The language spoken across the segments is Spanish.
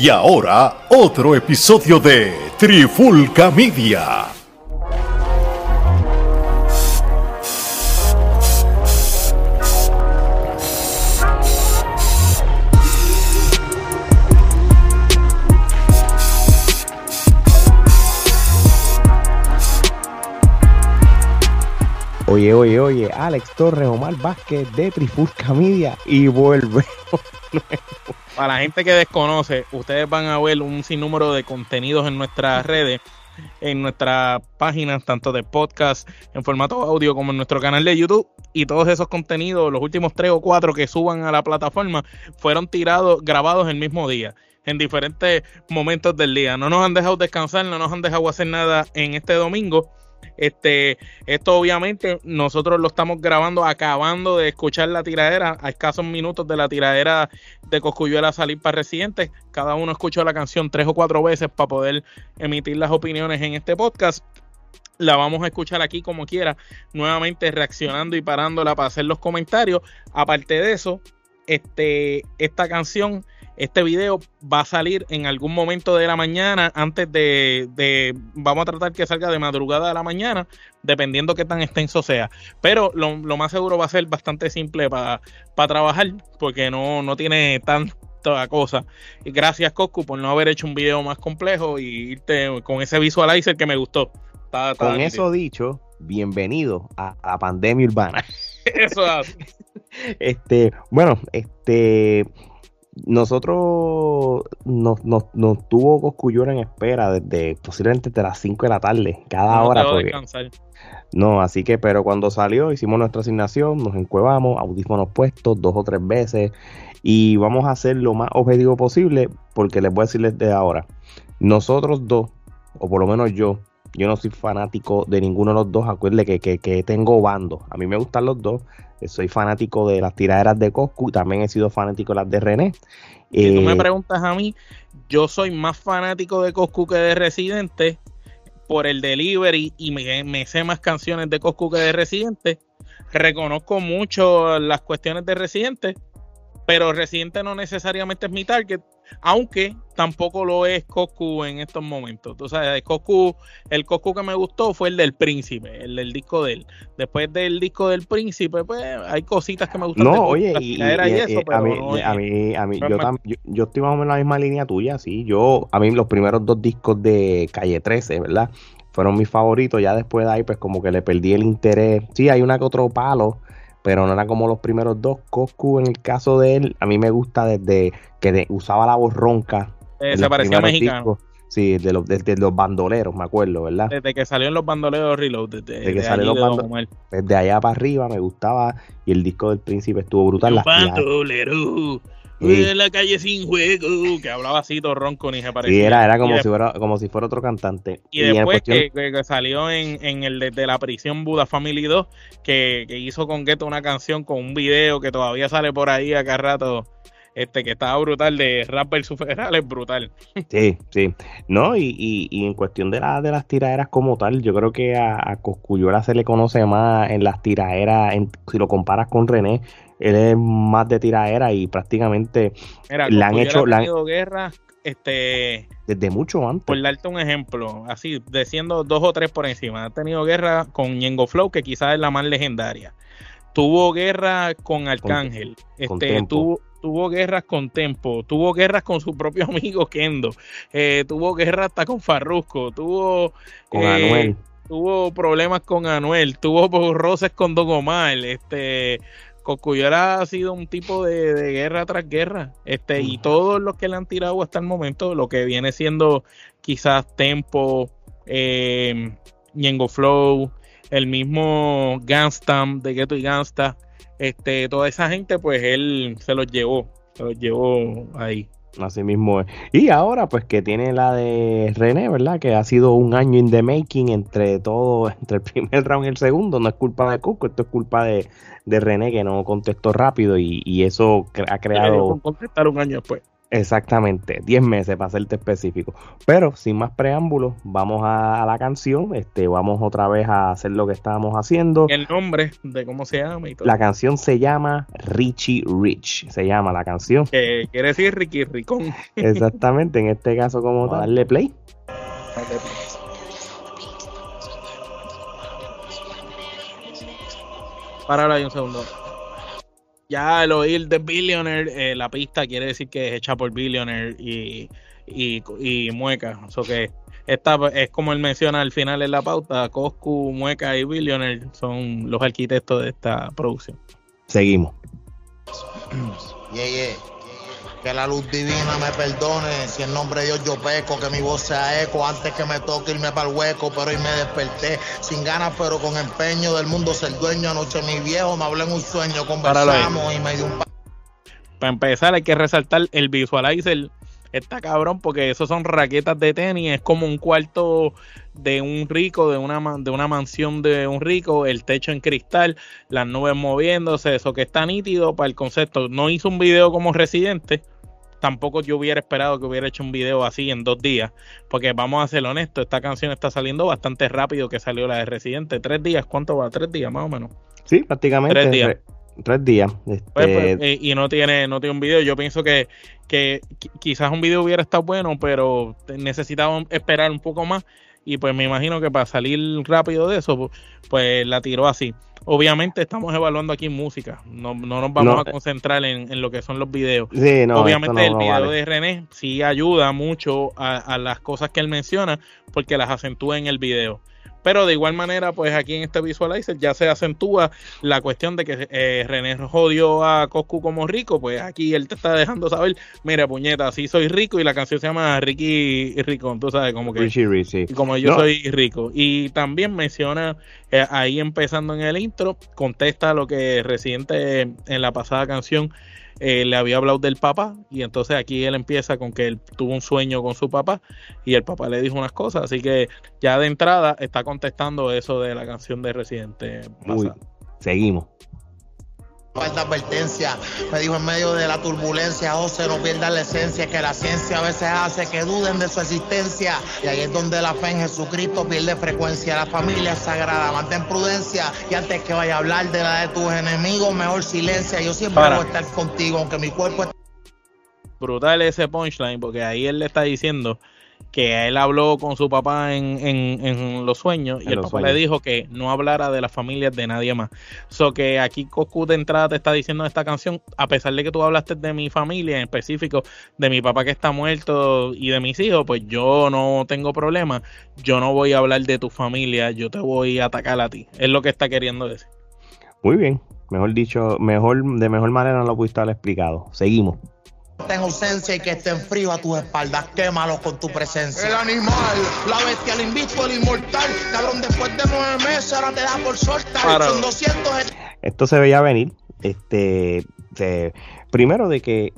Y ahora, otro episodio de Trifulca Media. Oye, oye, oye, Alex Torres, Omar Vázquez de Trifulca Media y vuelve. Para la gente que desconoce, ustedes van a ver un sinnúmero de contenidos en nuestras redes, en nuestras páginas, tanto de podcast en formato audio como en nuestro canal de YouTube. Y todos esos contenidos, los últimos tres o cuatro que suban a la plataforma, fueron tirados, grabados el mismo día en diferentes momentos del día. No nos han dejado descansar, no nos han dejado hacer nada en este domingo. Este, esto obviamente nosotros lo estamos grabando, acabando de escuchar la tiradera, a escasos minutos de la tiradera de Coscuyuela salir para residentes. Cada uno escuchó la canción tres o cuatro veces para poder emitir las opiniones en este podcast. La vamos a escuchar aquí como quiera, nuevamente reaccionando y parándola para hacer los comentarios. Aparte de eso, este, esta canción este video va a salir en algún momento de la mañana, antes de, vamos a tratar que salga de madrugada de la mañana, dependiendo qué tan extenso sea. Pero lo, más seguro va a ser bastante simple para trabajar, porque no, no tiene tanta cosa. Y gracias, Coscu, por no haber hecho un video más complejo y irte con ese visualizer que me gustó. con eso dicho, bienvenido a, la pandemia urbana. eso es. este, bueno, este nosotros nos, nos, nos tuvo en espera desde posiblemente de las 5 de la tarde, cada hora. no, así que, pero cuando salió, hicimos nuestra asignación, nos encuevamos, audífonos puestos dos o tres veces, y vamos a hacer lo más objetivo posible, porque les voy a decirles de ahora, nosotros dos, o por lo menos yo, yo no soy fanático de ninguno de los dos, acuérdense que, que, que tengo bando, a mí me gustan los dos, soy fanático de las tiraderas de Coscu, también he sido fanático de las de René. Si tú me eh, preguntas a mí, yo soy más fanático de Coscu que de Residente por el delivery y me, sé más canciones de Coscu que de Residente. Reconozco mucho las cuestiones de Residente, pero Residente no necesariamente es mi target aunque tampoco lo es Coscu en estos momentos. Tú sabes, el Coscu, el Coscu que me gustó fue el del Príncipe, el del disco de él. Después del disco del Príncipe, pues hay cositas que me gustan. No, oye, y, a mí, a mí, yo, estoy más o menos en la misma línea tuya, sí. Yo, a mí los primeros dos discos de Calle 13, ¿verdad? Fueron mis favoritos. Ya después de ahí, pues como que le perdí el interés. Sí, hay una que otro palo pero no era como los primeros dos. Coscu, en el caso de él, a mí me gusta desde que usaba la voz ronca. Eh, se parecía mexicano. Sí, de los, de, los bandoleros, me acuerdo, ¿verdad? Desde que salió en los bandoleros Reload. Desde, que salió los bandoleros. Desde allá para arriba me gustaba. Y el disco del príncipe estuvo brutal. Los bandoleros. En la calle sin juego, que hablaba así todo ronco ni se parecía. Sí, era, era como, si fuera, como si fuera otro cantante. Y, después que, salió en, en el de, la prisión Buda Family 2, que, que hizo con Gueto una canción con un video que todavía sale por ahí acá rato este que estaba brutal de rap versus federal es brutal. Sí, sí. No, y, y, en cuestión de, la, de las tiraderas como tal, yo creo que a, a se le conoce más en las tiraderas, si lo comparas con René, él es más de tiradera y prácticamente le han hecho... Ha tenido guerra este desde mucho antes. Por darte un ejemplo, así, diciendo dos o tres por encima, ha tenido guerra con Ñengo Flow, que quizás es la más legendaria. Tuvo guerra con Arcángel, este, tuvo, tuvo guerras con Tempo, tuvo guerras con su propio amigo Kendo, eh, tuvo guerra hasta con Farrusco, tuvo con Anuel. Tuvo problemas con Anuel, tuvo roces con Don Omar, este ha sido un tipo de, guerra tras guerra, este, y todos los que le han tirado hasta el momento, lo que viene siendo quizás Tempo, eh, Flow, el mismo Ganstam de Ghetto y Gangsta, este, toda esa gente, pues él se los llevó, se los llevó ahí. Así mismo es. Y ahora, pues que tiene la de René, ¿verdad? Que ha sido un año in the making entre todo, entre el primer round y el segundo. No es culpa de Cusco, esto es culpa de, René que no contestó rápido y, eso ha creado. Contestar un año después. Exactamente, 10 meses para serte específico. Pero sin más preámbulos, vamos a, la canción. Este, vamos otra vez a hacer lo que estábamos haciendo. El nombre de cómo se llama y todo. La canción se llama Richie Rich. Se llama la canción. quiere decir Ricky Ricón. Exactamente, en este caso, como darle play. Darle play. Páralo ahí un segundo ya el oír de Billionaire, eh, la pista quiere decir que es hecha por Billionaire y, y, Mueca. O que esta es como él menciona al final en la pauta, Coscu, Mueca y Billionaire son los arquitectos de esta producción. Seguimos. Que la luz divina me perdone, si en nombre de Dios yo peco, que mi voz sea eco antes que me toque irme para el hueco, pero hoy me desperté sin ganas, pero con empeño del mundo ser dueño. Anoche mi viejo me habló en un sueño, conversamos y me dio un... Para empezar hay que resaltar el visualizer está cabrón porque esos son raquetas de tenis, es como un cuarto de un rico, de una, de una mansión de un rico, el techo en cristal, las nubes moviéndose, eso que está nítido para el concepto. No hizo un video como residente, tampoco yo hubiera esperado que hubiera hecho un video así en dos días, porque vamos a ser honestos, esta canción está saliendo bastante rápido que salió la de Residente. ¿Tres días? ¿Cuánto va? ¿Tres días más o menos? Sí, prácticamente. Tres días. Tres días. Pues, pues, este eh, y no tiene, no tiene un video. Yo pienso que, que quizás un video hubiera estado bueno, pero necesitaba esperar un poco más. Y pues me imagino que para salir rápido de eso, pues la tiró así. Obviamente estamos evaluando aquí música, no, no nos vamos a concentrar en, lo que son los videos. Obviamente el video de René sí ayuda mucho a, a, las cosas que él menciona porque las acentúa en el video. Pero de igual manera, pues aquí en este visualizer ya se acentúa la cuestión de que eh, René jodió a Coscu como rico. Pues aquí él te está dejando saber, mira, puñeta, sí soy rico y la canción se llama Ricky Rico. Tú sabes, como que. Como yo soy rico. Y también menciona eh, ahí empezando en el intro, contesta lo que reciente en la pasada canción eh, le había hablado del papá y entonces aquí él empieza con que él tuvo un sueño con su papá y el papá le dijo unas cosas, así que ya de entrada está contestando eso de la canción de Residente. seguimos falta advertencia. Me dijo en medio de la turbulencia, José, no pierda la esencia, que la ciencia a veces hace que duden de su existencia. Y ahí es donde la fe en Jesucristo pierde frecuencia. La familia sagrada, mantén prudencia. Y antes que vaya a hablar de la de tus enemigos, mejor silencia. Yo siempre voy a estar contigo, aunque mi cuerpo... Brutal ese punchline, porque ahí él le está diciendo que él habló con su papá en, en, los sueños y el papá le dijo que no hablara de las familias de nadie más. So que aquí Cocu de entrada te está diciendo esta canción, a pesar de que tú hablaste de mi familia, en específico de mi papá que está muerto y de mis hijos, pues yo no tengo problema, yo no voy a hablar de tu familia, yo te voy a atacar a ti. Es lo que está queriendo decir. Muy bien, mejor dicho, mejor de mejor manera no lo pudiste haber explicado. Seguimos en ausencia y que estén frío a tus espaldas, quémalo con tu presencia. El animal, la bestia, el invicto, el inmortal, cabrón, después de nueve meses ahora te da por soltar. Son 200... Esto se veía venir, este, primero de que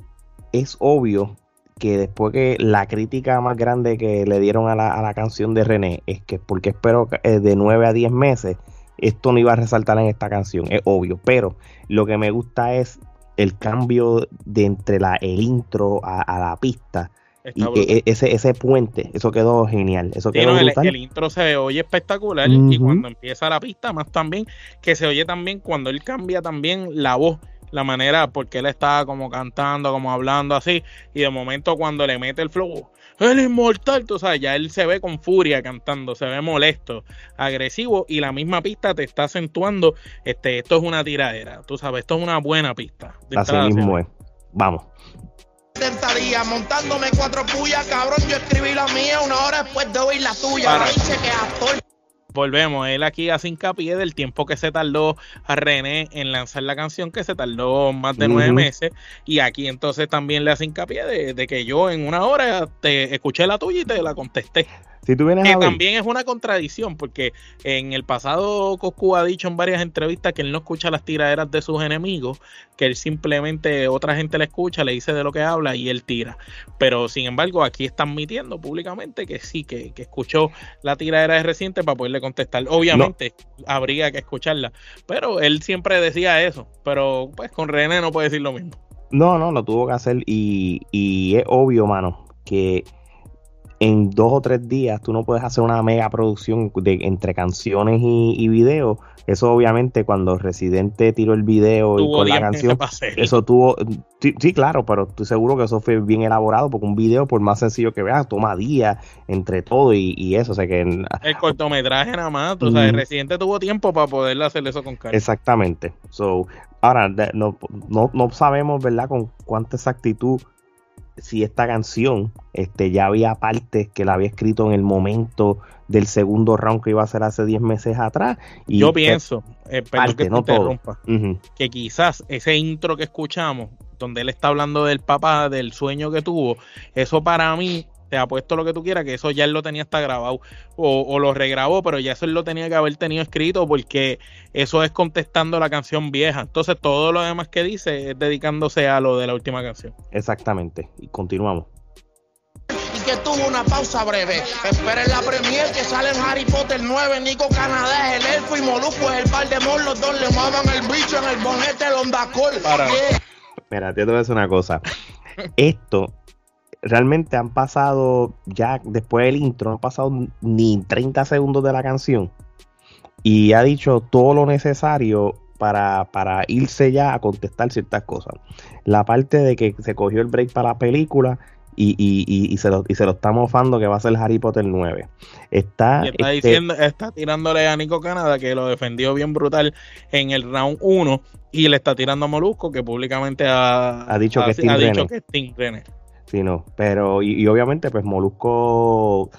es obvio que después que la crítica más grande que le dieron a la, a la canción de René es que porque espero eh, de nueve a diez meses esto no iba a resaltar en esta canción, es obvio, pero lo que me gusta es el cambio de entre la, el intro a, la pista. y e, ese, ese puente, eso quedó genial. Eso quedó el, intro se oye espectacular y cuando empieza la pista, más también, que se oye también cuando él cambia también la voz, la manera, porque él está como cantando, como hablando así, y de momento cuando le mete el flow, el inmortal, tú sabes, ya él se ve con furia cantando, se ve molesto, agresivo y la misma pista te está acentuando, este, esto es una tiradera, tú sabes, esto es una buena pista. Así mismo es. Vamos. Sentaría montándome cuatro puyas, cabrón, yo escribí la mía una hora después de oír la tuya. Para. que volvemos, él aquí hace hincapié del tiempo que se tardó a René en lanzar la canción, que se tardó más de nueve meses, y aquí entonces también le hace hincapié de, de, que yo en una hora te escuché la tuya y te la contesté. Si tú vienes que también es una contradicción, porque en el pasado Coscu ha dicho en varias entrevistas que él no escucha las tiraderas de sus enemigos, que él simplemente otra gente le escucha, le dice de lo que habla y él tira. Pero sin embargo, aquí está admitiendo públicamente que sí, que, escuchó la tiradera de reciente para poderle contestar. Obviamente habría que escucharla, pero él siempre decía eso, pero pues con René no puede decir lo mismo. No, no, lo tuvo que hacer y, y es obvio, mano, que en dos o tres días tú no puedes hacer una mega producción de, entre canciones y, y videos. Eso obviamente cuando Residente tiró el video y con la canción, eso tuvo, sí, claro, pero estoy seguro que eso fue bien elaborado porque un video por más sencillo que veas toma días entre todo y, eso, o sea que... El cortometraje nada más, tú sabes, Residente tuvo tiempo para poder hacer eso con calma. Exactamente, so, ahora no, no, no sabemos, ¿verdad? Con cuánta exactitud si esta canción este, ya había partes que la había escrito en el momento del segundo round que iba a ser hace 10 meses atrás. Y Yo pienso, eh, que no que quizás ese intro que escuchamos, donde él está hablando del papá, del sueño que tuvo, eso para mí te apuesto lo que tú quieras, que eso ya él lo tenía hasta grabado o, lo regrabó, pero ya eso él lo tenía que haber tenido escrito porque eso es contestando la canción vieja. Entonces todo lo demás que dice es dedicándose a lo de la última canción. Exactamente, y continuamos y que tuvo una pausa breve. Esperen la premier que sale en Harry Potter 9. Nico Canadá es el elfo y Moluco es el par de Los dos le maman el bicho en el bonete el Ondacol. Para. Mira, te voy a decir una cosa. Esto realmente han pasado ya después del intro, no han pasado ni 30 segundos de la canción y ha dicho todo lo necesario para, para, irse ya a contestar ciertas cosas. La parte de que se cogió el break para la película y, y, y, se, lo, y se lo está mofando que va a ser Harry Potter 9. Está, está, este diciendo, está tirándole a Nico Canadá que lo defendió bien brutal en el round 1 y le está tirando a Molusco que públicamente ha, dicho, que, ha dicho que es Tim Sí, no, pero y, obviamente pues Molusco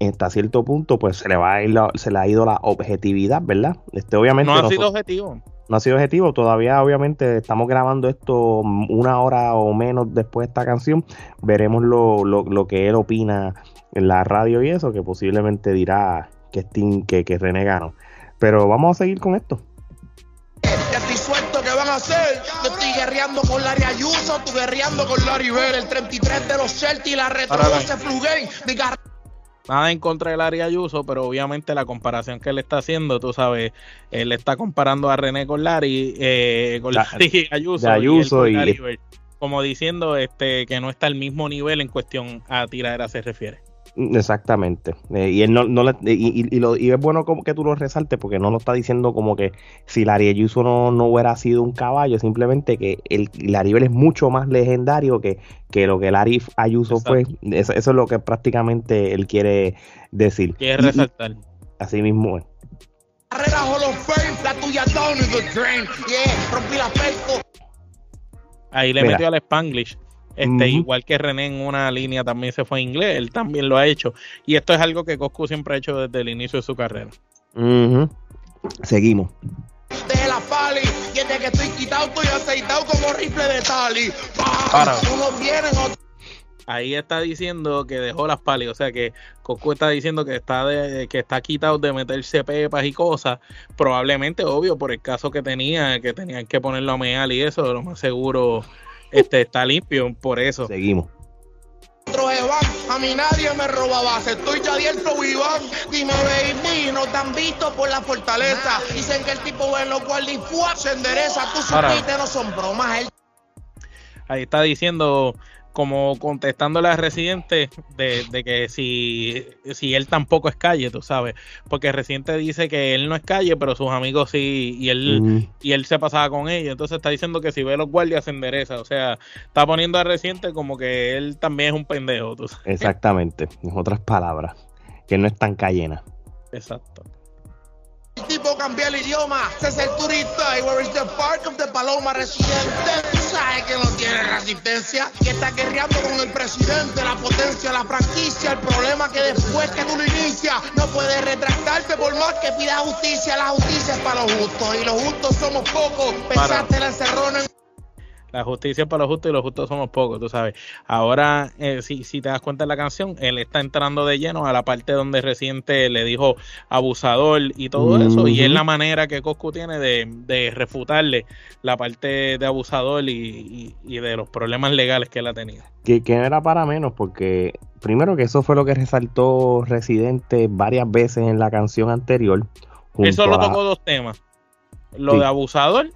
hasta cierto punto pues se le va a ir se le ha ido la objetividad, ¿verdad? Este obviamente no ha sido objetivo. No ha sido objetivo, todavía obviamente estamos grabando esto una hora o menos después de esta canción, veremos lo, lo, lo que él opina en la radio y eso, que posiblemente dirá que Sting, que, que René Pero vamos a seguir con esto hacer? Yo estoy guerreando con Larry Ayuso, tú guerreando con Larry Bell, el 33 de los Celtics, la retro 12 Flugay, Nada en contra de Larry Ayuso, pero obviamente la comparación que él está haciendo, tú sabes, él está comparando a René con Larry, eh, con Larry Ayuso, Ayuso y, como diciendo este que no está al mismo nivel en cuestión a tiradera se refiere. Exactamente. Eh, y él no, no y, lo, y es bueno como que tú lo resaltes porque no lo está diciendo como que si Larry Ayuso no, no hubiera sido un caballo, simplemente que el Larry es mucho más legendario que, que lo que Larry Ayuso fue. Eso, es lo que prácticamente él quiere decir. Quiere resaltar. así mismo es. Ahí le metió al Spanglish. Este, Igual que René en una línea también se fue a inglés, él también lo ha hecho. Y esto es algo que Coscu siempre ha hecho desde el inicio de su carrera. Seguimos. De la pali, desde que estoy quitado, estoy aceitado como rifle de tali. Para. Ahí está diciendo que dejó las palis, o sea que Coscu está diciendo que está de, que está quitado de meterse pepas y cosas, probablemente obvio por el caso que tenía, que tenían que ponerlo a meal y eso, lo más seguro este está limpio, por eso. Seguimos. A mí nadie me robaba, estoy ya abierto Iván. Dime, baby, no te han visto por la fortaleza. Dicen que el tipo en lo cual se endereza. Tú supiste, no son bromas. Ahí está diciendo como contestándole a Residente de, de, que si, si él tampoco es calle, tú sabes, porque Residente dice que él no es calle, pero sus amigos sí, y él, y él se pasaba con ellos, entonces está diciendo que si ve a los guardias se endereza, o sea, está poniendo a Residente como que él también es un pendejo, tú sabes. Exactamente, en otras palabras, que no es tan callena. Exacto. Tipo cambia el idioma, se es el turista y where is the park of the paloma residente. Tú sabes que no tiene resistencia, que está guerreando con el presidente, la potencia, la franquicia. El problema que después que tú lo inicias, no puedes retractarte por más que pida justicia. La justicia es para los justos y los justos somos pocos. Pensaste la encerrona en la justicia es para los justos y los justos somos pocos, tú sabes. Ahora, eh, si, si te das cuenta de la canción, él está entrando de lleno a la parte donde reciente le dijo abusador y todo eso. Y es la manera que Coscu tiene de, refutarle la parte de abusador y, de los problemas legales que él ha tenido. Que, que era para menos, porque primero que eso fue lo que resaltó Residente varias veces en la canción anterior. Eso lo tocó dos temas. Lo de abusador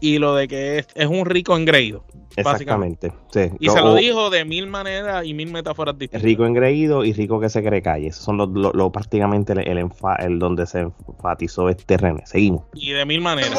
y lo de que es, es un rico engreído. Exactamente. Y se lo dijo de mil maneras y mil metáforas distintas. Rico engreído y rico que se cree calle. Esos son los, lo, prácticamente el, el, donde se enfatizó este René. Seguimos. Y de mil maneras.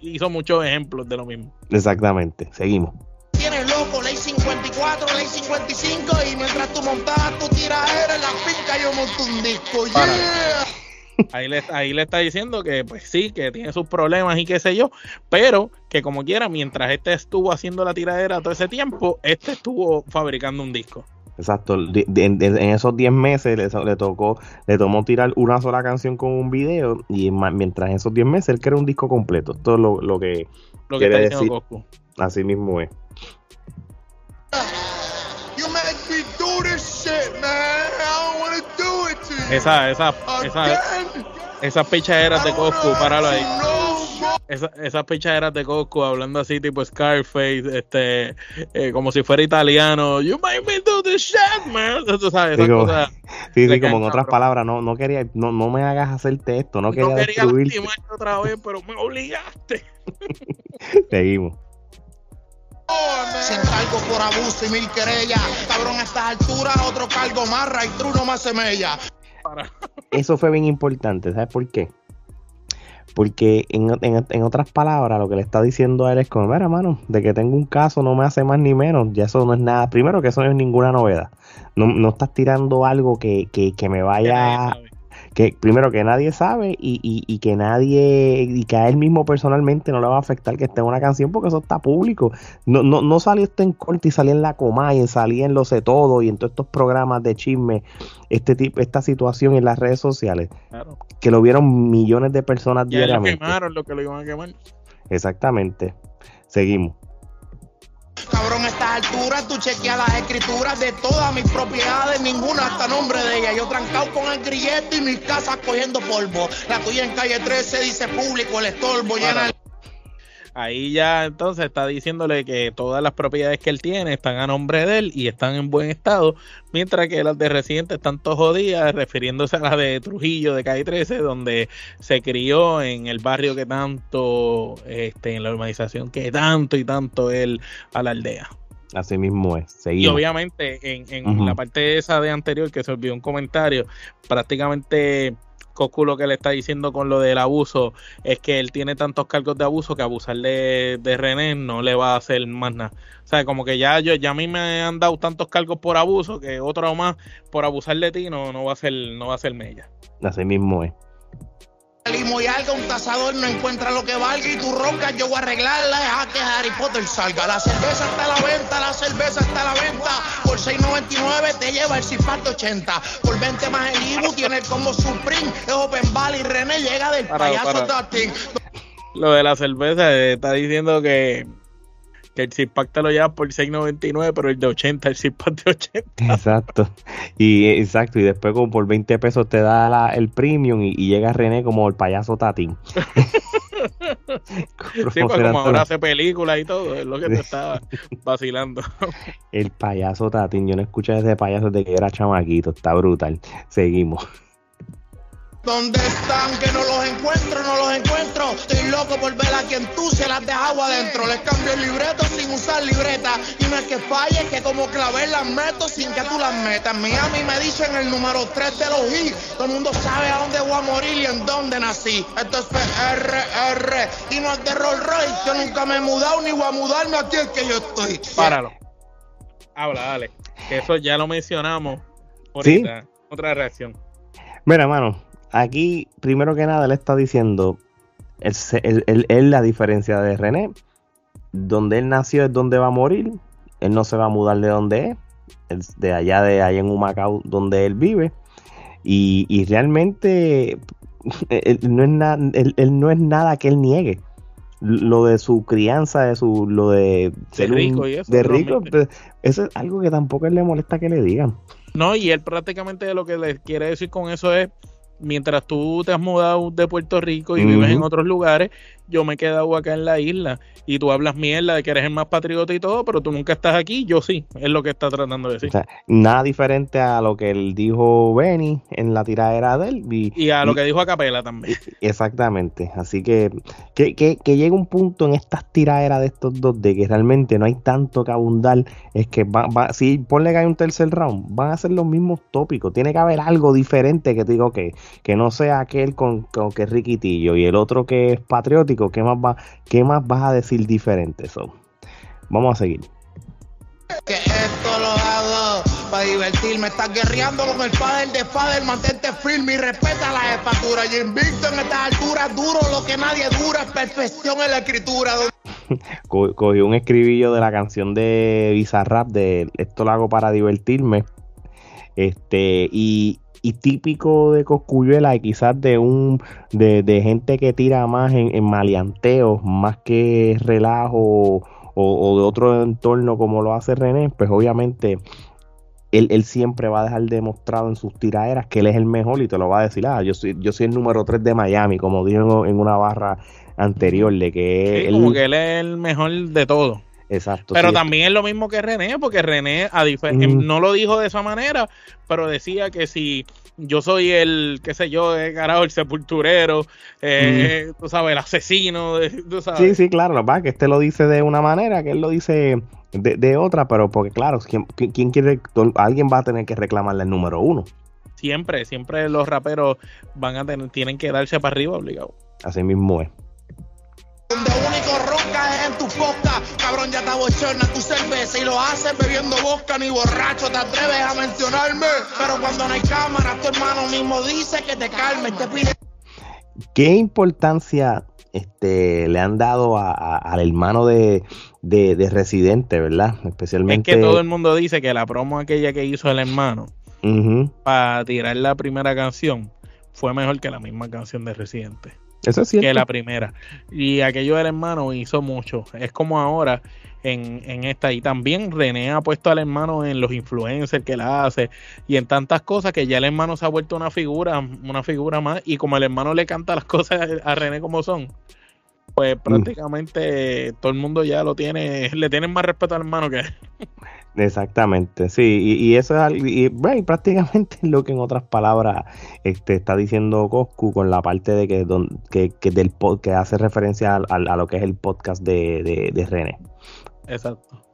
Hizo muchos ejemplos de lo mismo. Exactamente. Seguimos. Tienes loco, ley 54, ley 55 y mientras tú montas tu tiradera en la finca yo monto un disco. Yeah. Ahí le, ahí le está diciendo que pues sí, que tiene sus problemas y qué sé yo, pero que como quiera, mientras este estuvo haciendo la tiradera todo ese tiempo, este estuvo fabricando un disco. Exacto, en, esos 10 meses le, tocó, le tomó tirar una sola canción con un video y mientras en esos 10 meses él crea un disco completo. Esto es lo, lo que, lo que quiere decir. Así mismo es. Esa, esa, esa, esas pichaderas de Coscu, páralo ahí. Esa, esas pichaderas de Coscu hablando así tipo Scarface, este, eh, como si fuera italiano. You made me do the shit, man. Tú sabes, sí, como, sí, sí, como en otras palabras, no, no quería, no, no me hagas hacerte esto, no quería, no quería lastimarte otra vez, pero me obligaste. Seguimos. Sin cargo por abuso y mil querellas. Cabrón, a estas alturas, otro cargo más, y no más Eso fue bien importante, ¿sabes por qué? Porque en, otras palabras, lo que le está diciendo a él es como, mira, mano, de que tengo un caso no me hace más ni menos, ya eso no es nada. Primero que eso no es ninguna novedad. No, no estás tirando algo que, que, que me vaya que primero que nadie sabe y, y, que nadie, y que a él mismo personalmente no le va a afectar que esté en una canción porque eso está público. No, no, no salió esto en corte y salía en la coma y salía en lo sé todo y en todos estos programas de chisme, este tipo, esta situación en las redes sociales. Que lo vieron millones de personas diariamente. Lo quemaron lo que lo iban a quemar. Exactamente. Seguimos. Cabrón, a estas alturas tú chequeas las escrituras de todas mis propiedades, ninguna hasta nombre de ella. Yo trancado con el grillete y mis casas cogiendo polvo. La tuya en calle 13 dice público, el estorbo, llena el Ahí ya entonces está diciéndole que todas las propiedades que él tiene están a nombre de él y están en buen estado, mientras que las de residente están todas jodidas, refiriéndose a las de Trujillo de calle 13, donde se crió en el barrio que tanto, este, en la urbanización que tanto y tanto él a la aldea. Así mismo es. Y obviamente en, en la parte esa de anterior que se olvidó un comentario, prácticamente Cocu lo que le está diciendo con lo del abuso es que él tiene tantos cargos de abuso que abusarle de, René no le va a hacer más nada. O sea, como que ya yo ya a mí me han dado tantos cargos por abuso que otro más por abusar de ti no, no va a ser no va a ser mella. Así mismo es limo y algo, un tasador no encuentra lo que valga y tu ronca yo voy a arreglarla, deja que Harry Potter salga. La cerveza está a la venta, la cerveza está a la venta. Por 6.99 te lleva el Ciparte 80. Por 20 más el Ibu tiene el combo Supreme. Es Open Valley, René llega del payaso Dustin. Lo de la cerveza eh, está diciendo que que el Zipac te lo lleva por 6.99, pero el de 80, el Zipac de 80. Exacto. Y exacto, y después como por 20 pesos te da el premium y, llega René como el payaso Tatín. sí, pues como ahora hace películas y todo, es lo que te estaba vacilando. el payaso Tatín, yo no escuché ese payaso desde que era chamaquito, está brutal. Seguimos. ¿Dónde están? Que no los encuentro, no los encuentro. Estoy loco por ver a quien tú se las dejas adentro. Les cambio el libreto sin usar libreta. Y no es que falle, es que como clavé las meto sin que tú las metas. Miami me dicen el número 3 de los I. Todo el mundo sabe a dónde voy a morir y en dónde nací. Esto es PRR y no es de Rolls Royce. Yo nunca me he mudado ni voy a mudarme aquí es que yo estoy. Páralo. Habla, dale. Que eso ya lo mencionamos ahorita. Otra reacción. Mira, mano, aquí, primero que nada, le está diciendo, él, la diferencia de René, donde él nació es donde va a morir, él no se va a mudar de donde es, de allá de allá en Humacao donde él vive, y, realmente él, no es nada, él, no es nada que él niegue lo de su crianza, de su, lo de ser rico, y eso, de rico, eso es algo que tampoco él le molesta que le digan. No, y él prácticamente lo que le quiere decir con eso es mientras tú te has mudado de Puerto Rico y vives en otros lugares, yo me he quedado acá en la isla y tú hablas mierda de que eres el más patriota y todo, pero tú nunca estás aquí, yo sí, es lo que está tratando de decir. nada diferente a lo que él dijo Benny en la tiradera de él. Y, a lo que dijo a Capela también. Exactamente, así que que, que, que llega un punto en estas tiraderas de estos dos de que realmente no hay tanto que abundar, es que va, va, si ponle que hay un tercer round, van a ser los mismos tópicos, tiene que haber algo diferente que te digo que, que no sea aquel con, con que Riquitillo y el otro que es patriótico, ¿qué más, va, qué más vas a decir? diferente. So, vamos a seguir. Que esto lo hago para divertirme. Estás guerreando con el padre de padre. Mantente firme y respeta la jefatura. Y invicto en estas alturas, duro lo que nadie dura. Perfección en la escritura. Cogí un escribillo de la canción de Bizarrap de Esto lo hago para divertirme. Este, y, y típico de Coscuyuela y quizás de un de, gente que tira más en, en maleanteos más que relajo o, de otro entorno como lo hace René, pues obviamente él, siempre va a dejar demostrado en sus tiraderas que él es el mejor y te lo va a decir, ah, yo soy, yo soy el número 3 de Miami, como dijo en una barra anterior, de que, él, como que él es el mejor de todo. Exacto. Pero también es lo mismo que René, porque René a no lo dijo de esa manera, pero decía que si yo soy el, qué sé yo, el carajo, el sepulturero, eh, tú sabes, el asesino, tú sabes. Sí, sí, claro, lo que este lo dice de una manera, que él lo dice de, otra, pero porque claro, ¿quién, quién quiere, alguien va a tener que reclamarle el número uno. Siempre, siempre los raperos van a tener, tienen que darse para arriba obligado. Así mismo es. Donde único ronca es en tu poca, cabrón ya te bochorna tu cerveza y lo haces bebiendo vodka ni borracho te atreves a mencionarme. Pero cuando no hay cámara, tu hermano mismo dice que te calmes, te pide. ¿Qué importancia este, le han dado al hermano de, de, Residente, verdad? Especialmente. Es que todo el mundo dice que la promo aquella que hizo el hermano para tirar la primera canción fue mejor que la misma canción de Residente. Eso es Que la primera. Y aquello del hermano hizo mucho. Es como ahora en, en, esta. Y también René ha puesto al hermano en los influencers que la hace y en tantas cosas que ya el hermano se ha vuelto una figura, una figura más. Y como el hermano le canta las cosas a René como son, pues mm. prácticamente todo el mundo ya lo tiene, le tienen más respeto al hermano que Exactamente, sí, y, eso es algo, y, prácticamente lo que en otras palabras este, está diciendo Coscu con la parte de que, don, que, que, del que hace referencia a, a, lo que es el podcast de, de, de René. Exacto.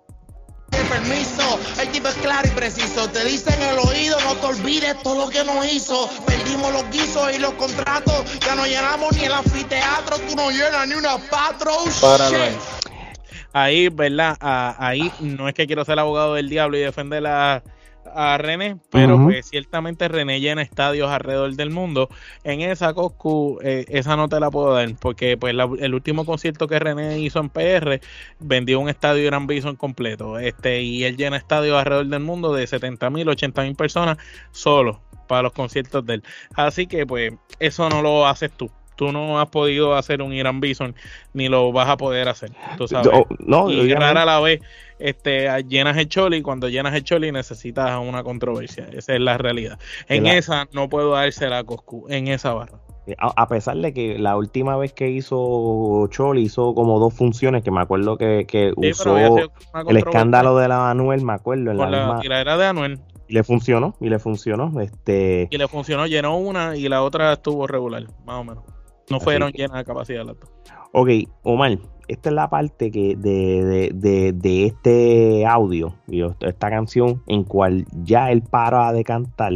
Permiso, el tipo es claro y preciso. Te dice en el oído, no te olvides todo lo que nos hizo. Perdimos los guisos y los contratos. Ya no llenamos ni el anfiteatro. Tú no llenas ni una patro. Para ahí, ¿verdad? ahí no es que quiero ser abogado del diablo y defender a, a René, pero pues ciertamente René llena estadios alrededor del mundo. En esa Coscu, eh, esa no te la puedo dar, porque pues el último concierto que René hizo en PR vendió un estadio Gran Bison completo. Este, y él llena estadios alrededor del mundo de 70 mil, 80 mil personas solo para los conciertos de él. Así que pues eso no lo haces tú tú no has podido hacer un Irán Bison ni lo vas a poder hacer. Tú sabes. No, y rara a la vez este, llenas el choli cuando llenas el choli necesitas una controversia. Esa es la realidad. En esa no puedo darse la Coscu, en esa barra. Eh, a, pesar de que la última vez que hizo Choli hizo como dos funciones, que me acuerdo que, usó el escándalo de la Anuel, me acuerdo. En la, la misma... de Anuel. Y le funcionó, y le funcionó. Este... Y le funcionó, llenó una y la otra estuvo regular, más o menos. No fueron llenas de capacidad las dos. Ok, Omar, esta es la parte que de, de, de, este audio, esta canción, en cual ya él para de cantar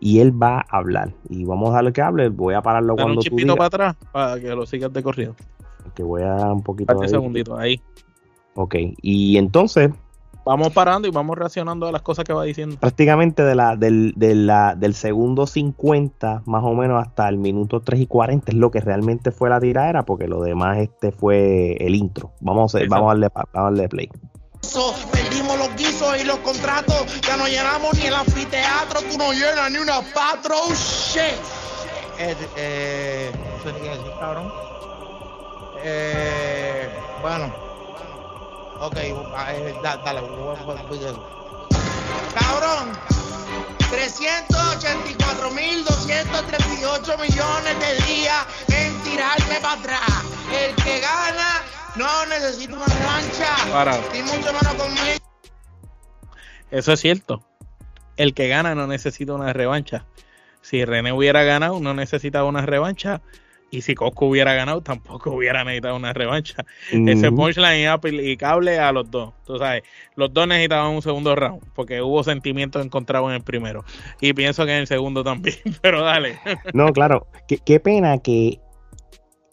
y él va a hablar. Y vamos a darle que hable. Voy a pararlo Dale cuando un chipito para atrás para que lo sigas de corrido. Que voy a dar un poquito. Un segundito, ahí. Ok, y entonces vamos parando y vamos reaccionando a las cosas que va diciendo. Prácticamente de la, del, del segundo 50 más o menos hasta el minuto 3 y 40 es lo que realmente fue la tiradera porque lo demás este fue el intro. Vamos a, vamos a, darle, vamos a darle play. Perdimos los guisos y los contratos, ya no llenamos ni el anfiteatro, tú no llenas ni una patro, shit. Eh, eh, cabrón. Eh, bueno. Ok, ah, eh, dale, Cabrón, 384.238 millones de días en tirarme para atrás. El que gana no necesita una revancha. Para. Y mucho menos conmigo. Eso es cierto. El que gana no necesita una revancha. Si René hubiera ganado, no necesitaba una revancha. Y si Cosco hubiera ganado, tampoco hubiera necesitado una revancha. Ese punchline es aplicable a los dos. Tú sabes, los dos necesitaban un segundo round, porque hubo sentimientos encontrados en el primero. Y pienso que en el segundo también, pero dale. No, claro. qué pena que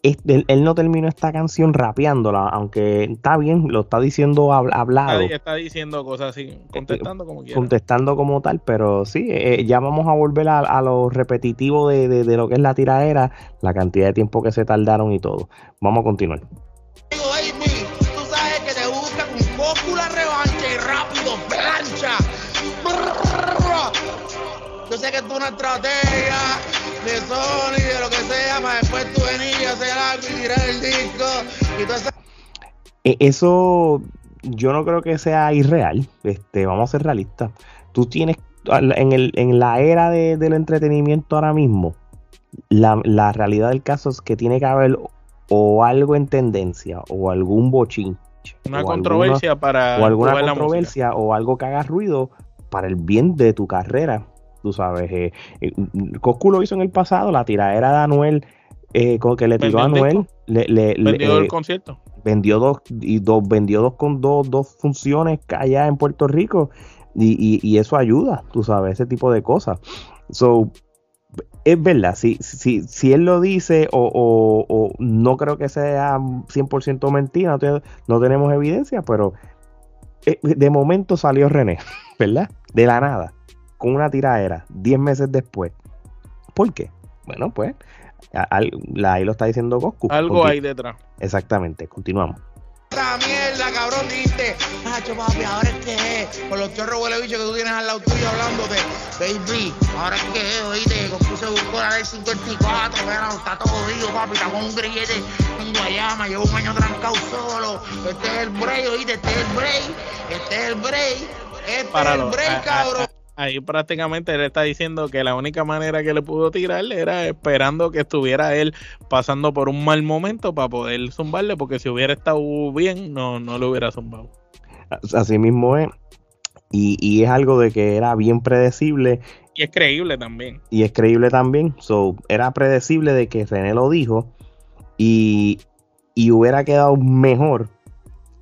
él, no terminó esta canción rapeándola, aunque está bien, lo está diciendo hablado. Está, diciendo cosas así, contestando como quiera. Contestando como tal, pero sí, eh, ya vamos a volver a, lo repetitivo de, lo que es la tiradera, la cantidad de tiempo que se tardaron y todo. Vamos a continuar. tú sabes que te gusta con revancha y rápido, plancha. Yo sé que tú una estrategia de Sony, de lo que sea, para después tú venir y hacer algo y tirar el disco y todo eso. E, eso yo no creo que sea irreal. Este, vamos a ser realistas. Tú tienes en, el, en la era de, del entretenimiento ahora mismo, la, la, realidad del caso es que tiene que haber o algo en tendencia o algún bochín. Una controversia para. O alguna controversia o algo que haga ruido para el bien de tu carrera tú sabes. Eh, eh Coscu lo hizo en el pasado, la tiradera de Anuel eh, que le tiró a Anuel. Le, vendió el eh, concierto. Vendió dos, y dos, vendió dos con dos, dos funciones allá en Puerto Rico. Y, y, eso ayuda, tú sabes, ese tipo de cosas. So, es verdad, si, si, si él lo dice o, o, no creo que sea 100% mentira, no, no, tenemos evidencia, pero de momento salió René, ¿verdad? De la nada con una tiradera 10 meses después. ¿Por qué? Bueno, pues ahí lo está diciendo Goku. Algo hay detrás. Exactamente, continuamos. La mierda, cabrón, dijiste, Nacho, papi, ahora es que es, con los chorros huele bicho que tú tienes al lado tuyo hablándote, baby, ahora es que es, oíste, Goku se buscó la ley 54, pero está todo jodido, papi, está con un grillete en Guayama, llevo un año trancado solo, este es el break, oíste, este es el break, este es el break, este es el break, cabrón. Ahí prácticamente él está diciendo que la única manera que le pudo tirar era esperando que estuviera él pasando por un mal momento para poder zumbarle, porque si hubiera estado bien, no, no lo hubiera zumbado. Así mismo es. Y, es algo de que era bien predecible. Y es creíble también. Y es creíble también. So, era predecible de que René lo dijo. Y, y hubiera quedado mejor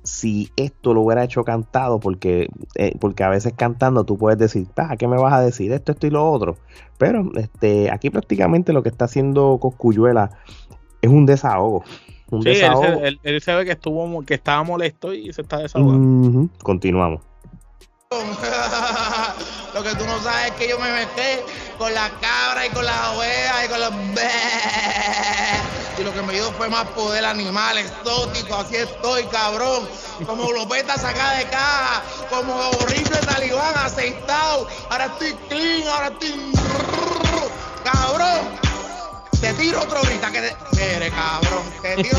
si esto lo hubiera hecho cantado, porque, eh, porque a veces cantando tú puedes decir, ah, ¿qué me vas a decir? Esto, esto y lo otro. Pero este, aquí prácticamente lo que está haciendo Coscuyuela es un desahogo. Un sí, Él, sabe que estuvo que estaba molesto y se está desahogando. Continuamos. Lo que tú no sabes es que yo me metí con la cabra y con la oveja y con los... Y lo que me dio fue más poder animal, exótico, así estoy, cabrón. Como lopetas acá de caja, como horrible talibán aceitado. Ahora estoy clean, ahora estoy... Cabrón, te tiro otro ahorita que te... Eres cabrón, te tiro,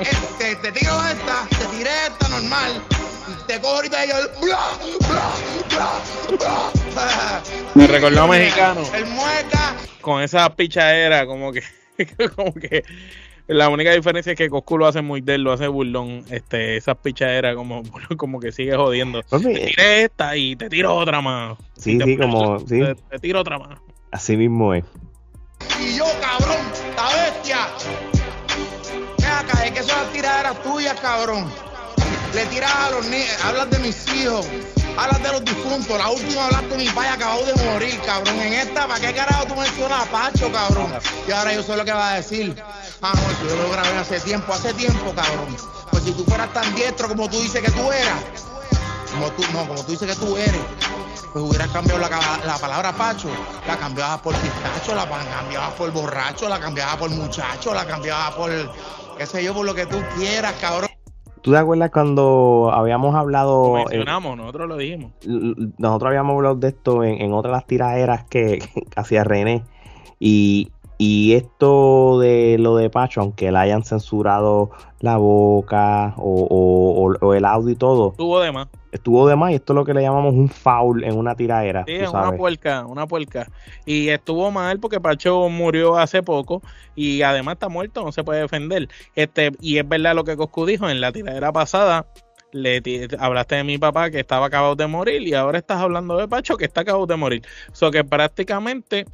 este, te tiro esta, te tiré esta normal te cojo ahorita y yo bla, bla, bla, Me recordó a mexicano. El mueca. Con esa pichadera, como que, como que la única diferencia es que Coscu lo hace muy del, lo hace burlón. Este, esas pichaderas como, como que sigue jodiendo. te tiré esta y te tiro otra más. Sí, sí, como. Sí. Te, tiro otra más. Así mismo es. Y yo, cabrón, esta bestia. Ven acá, es que son las tiraderas tuyas, cabrón le tiras a los niños, hablas de mis hijos, hablas de los difuntos. La última hablaste de mi padre acabó de morir, cabrón. En esta, ¿para qué carajo tú mencionas a Pacho, cabrón? Y ahora yo sé lo que va a decir. Ah, no, yo lo grabé hace tiempo, hace tiempo, cabrón. Pues si tú fueras tan diestro como tú dices que tú eras, como tú, no, como tú dices que tú eres, pues hubieras cambiado la, la palabra Pacho, la cambiabas por pistacho, la cambiabas por borracho, la cambiabas por muchacho, la cambiabas por, qué sé yo, por lo que tú quieras, cabrón. ¿Tú te acuerdas cuando habíamos hablado... Lo mencionamos, nosotros lo dijimos. Nosotros habíamos hablado de esto en, en otras las tiraderas que, hacía René. Y, esto de lo de Pacho, aunque le hayan censurado la boca o, el audio y todo. Tuvo de más. Estuvo de más y esto es lo que le llamamos un foul en una tiradera. Sí, una puerca, una puerca. Y estuvo mal porque Pacho murió hace poco y además está muerto, no se puede defender. Este, y es verdad lo que Coscu dijo en la tiradera pasada. Le hablaste de mi papá que estaba acabado de morir y ahora estás hablando de Pacho que está acabado de morir. O so que prácticamente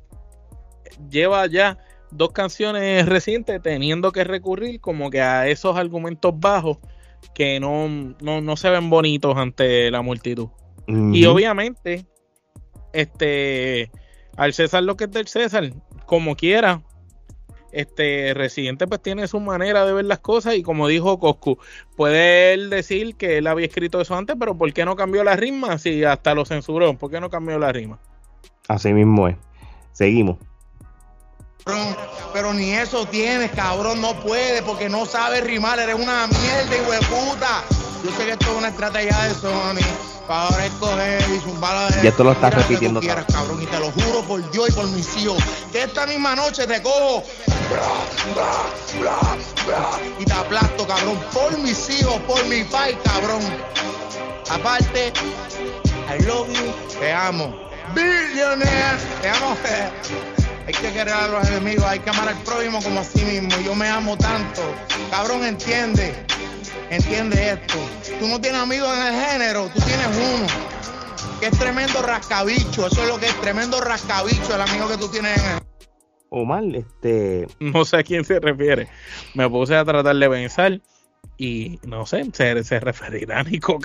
lleva ya dos canciones recientes teniendo que recurrir como que a esos argumentos bajos que no, no, se ven bonitos ante la multitud. Y obviamente, este, al César lo que es del César, como quiera, este Residente pues tiene su manera de ver las cosas y como dijo Coscu, puede él decir que él había escrito eso antes, pero ¿por qué no cambió la rima si hasta lo censuró? ¿Por qué no cambió la rima? Así mismo es. Seguimos pero ni eso tienes, cabrón, no puedes porque no sabes rimar, eres una mierda, hijo de puta. Yo sé que esto es una estrategia de Sony para ahora escoger y zumbar de. Ya tú lo estás repitiendo. Quieras, cabrón, y te lo juro por Dios y por mis hijos, que esta misma noche te cojo y te aplasto, cabrón, por mis hijos, por mi país, cabrón. Aparte, I love you, te amo. Billionaire, te amo. Hay que querer a los enemigos, hay que amar al prójimo como a sí mismo. Yo me amo tanto. Cabrón, entiende. Entiende esto. Tú no tienes amigos en el género, tú tienes uno. Que es tremendo rascabicho. Eso es lo que es tremendo rascabicho, el amigo que tú tienes en el Omar, este. No sé a quién se refiere. Me puse a tratar de pensar y no sé, se, se referirá a Nico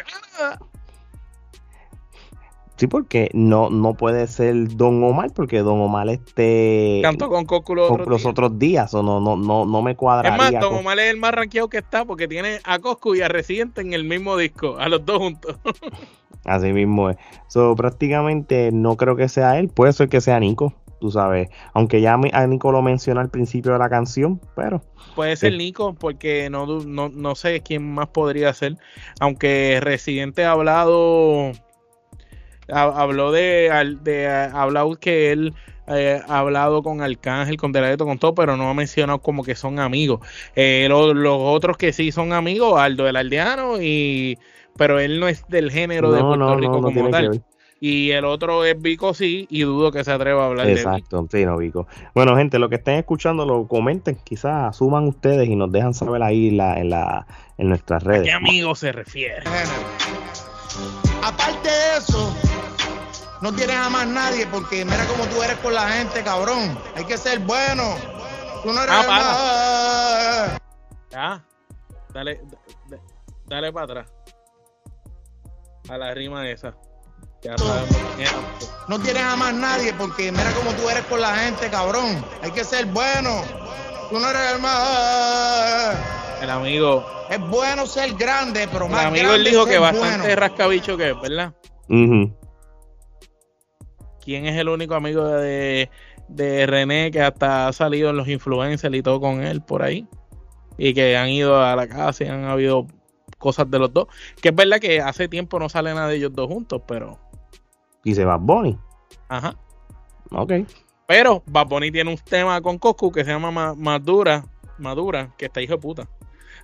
Sí, porque no, no puede ser Don Omar, porque Don Omar este cantó con Coco los, otros, días. o no, no, no, no me cuadraría. Es más, Don Omar es el más rankeado que está, porque tiene a Coscu y a Residente en el mismo disco, a los dos juntos. Así mismo es. So, prácticamente no creo que sea él, puede ser que sea Nico, tú sabes. Aunque ya a Nico lo menciona al principio de la canción, pero. Puede ser Nico, porque no, no, no sé quién más podría ser. Aunque Residente ha hablado habló de, de hablado que él eh, ha hablado con Arcángel, con Delato, con todo, pero no ha mencionado como que son amigos. Eh, los, otros que sí son amigos, Aldo el Aldeano, y pero él no es del género de Puerto Rico como tal. Y el otro es Vico, sí, y dudo que se atreva a hablar Exacto, de Exacto, sí, no, Vico. Bueno, gente, lo que estén escuchando, lo comenten, quizás suman ustedes y nos dejan saber ahí la, en, la, en nuestras redes. ¿A qué amigo se refiere? Aparte de eso, no tienes a más nadie porque mira cómo tú eres con la gente, cabrón. Hay que ser bueno. Tú no eres ah, Ya. Dale, dale para atrás. A la rima esa. no tienes a más nadie porque mira cómo tú eres con la gente, cabrón. Hay que ser bueno. Tú no eres el más. El amigo. Es bueno ser grande, pero más. El amigo él dijo que bastante rascabicho que es, ¿verdad? Quién es el único amigo de, René que hasta ha salido en los influencers y todo con él por ahí. Y que han ido a la casa y han habido cosas de los dos. Que es verdad que hace tiempo no sale nada de ellos dos juntos, pero. Y se va Bonnie. Ajá. Ok. Pero Bad Bunny tiene un tema con Coscu que se llama Madura, Madura, que está hijo de puta.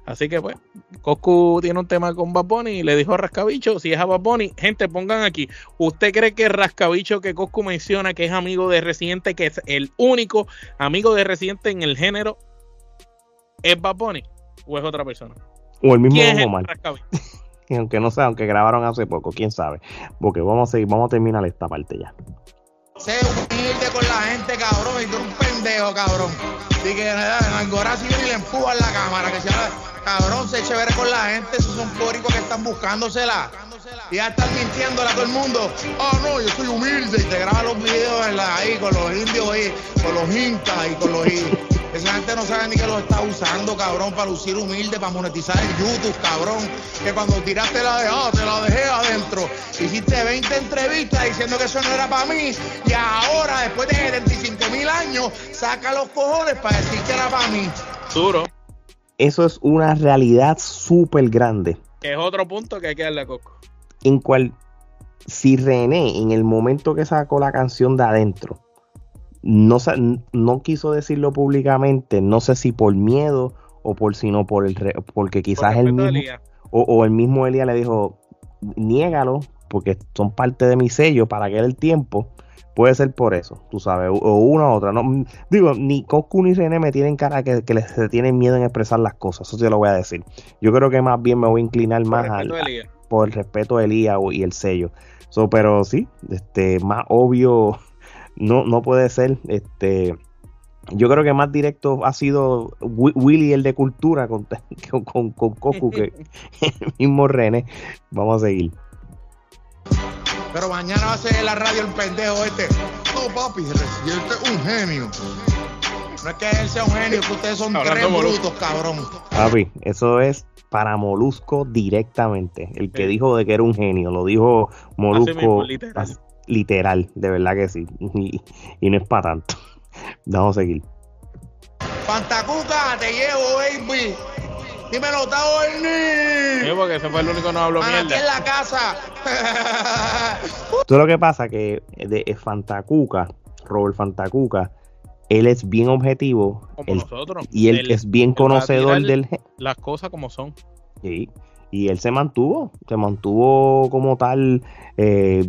Así que pues, Coscu tiene un tema con Bad Bunny y le dijo a Rascabicho, si es a Bad Bunny, gente, pongan aquí, ¿usted cree que Rascabicho que Coscu menciona que es amigo de Residente, que es el único amigo de Residente en el género, es Bad Bunny o es otra persona? O el mismo Don aunque no sé, aunque grabaron hace poco, quién sabe. Porque vamos a seguir, vamos a terminar esta parte ya. Sé humilde con la gente, cabrón, y tú un pendejo, cabrón. Así que en Angora sí y le empujan la cámara, que sea cabrón, sé chévere con la gente, esos son póricos que están buscándosela. Y ya están mintiéndole a todo el mundo. Oh no, yo soy humilde. Y te graba los videos ahí con los indios ahí, con los incas y con los esa gente no sabe ni que lo está usando, cabrón, para lucir humilde, para monetizar en YouTube, cabrón. Que cuando tiraste la de, te la dejé adentro. Hiciste 20 entrevistas diciendo que eso no era para mí. Y ahora, después de 75 mil años, saca los cojones para decir que era para mí. Duro. Eso es una realidad súper grande. Que es otro punto que hay que darle a Coco. En cual, si René, en el momento que sacó la canción de adentro, no, no quiso decirlo públicamente, no sé si por miedo o por sino por el porque quizás el mismo o, el mismo Elia le dijo niégalo, porque son parte de mi sello para aquel el tiempo. Puede ser por eso, tú sabes, o, una u otra. No, digo, ni Coscu ni René me tienen cara que, que les tienen miedo en expresar las cosas, eso sí lo voy a decir. Yo creo que más bien me voy a inclinar más al, por el respeto de Elías y el sello. So, pero sí, este, más obvio no, no puede ser. Este, yo creo que más directo ha sido Willy el de cultura con, con, con, Cocu que el mismo René. Vamos a seguir. Pero mañana va a ser la radio el pendejo este. No, papi, Residente es un genio. No es que él sea un genio, que ustedes son tres brutos, cabrón. Papi, eso es para Molusco directamente. El que dijo de que era un genio, lo dijo Molusco literal. de verdad que sí. Y, no es para tanto. Vamos a seguir. Fantacuca, te llevo, baby. Dímelo, Tao Ernie. Sí, porque ese fue el único que no habló mierda. Aquí en la casa. Todo lo que pasa que de Fantacuca, Robert Fantacuca, él es bien objetivo. Como nosotros. Y él, es bien conocedor del... Las cosas como son. Sí. Y él se mantuvo, se mantuvo como tal eh,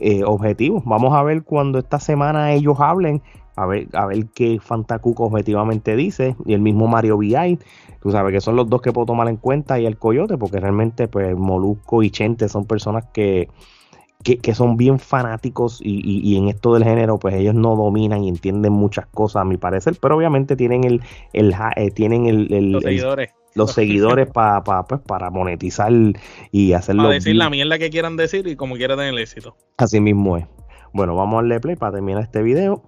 eh, objetivo. Vamos a ver cuando esta semana ellos hablen, a ver, a ver qué Fantacuco objetivamente dice. Y el mismo Mario VI, tú sabes que son los dos que puedo tomar en cuenta y el Coyote, porque realmente pues Molusco y Chente son personas que que, son bien fanáticos y, en esto del género, pues ellos no dominan y entienden muchas cosas, a mi parecer, pero obviamente tienen el, el eh, tienen el, los seguidores. Los seguidores para pues, para monetizar y hacerlo. Para decir la mierda que quieran decir y como quieran tener éxito. Así mismo es. Bueno, vamos a darle play para terminar este video.